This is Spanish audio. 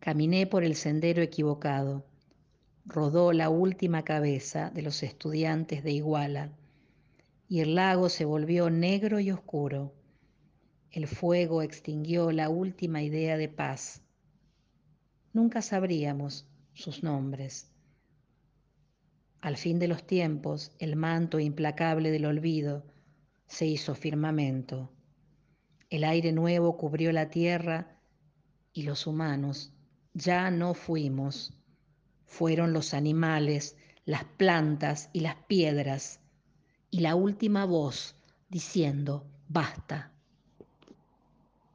Caminé por el sendero equivocado. Rodó la última cabeza de los estudiantes de Iguala y el lago se volvió negro y oscuro. El fuego extinguió la última idea de paz. Nunca sabríamos sus nombres. Al fin de los tiempos, el manto implacable del olvido se hizo firmamento. El aire nuevo cubrió la tierra y los humanos ya no fuimos. Fueron los animales, las plantas y las piedras y la última voz diciendo, basta.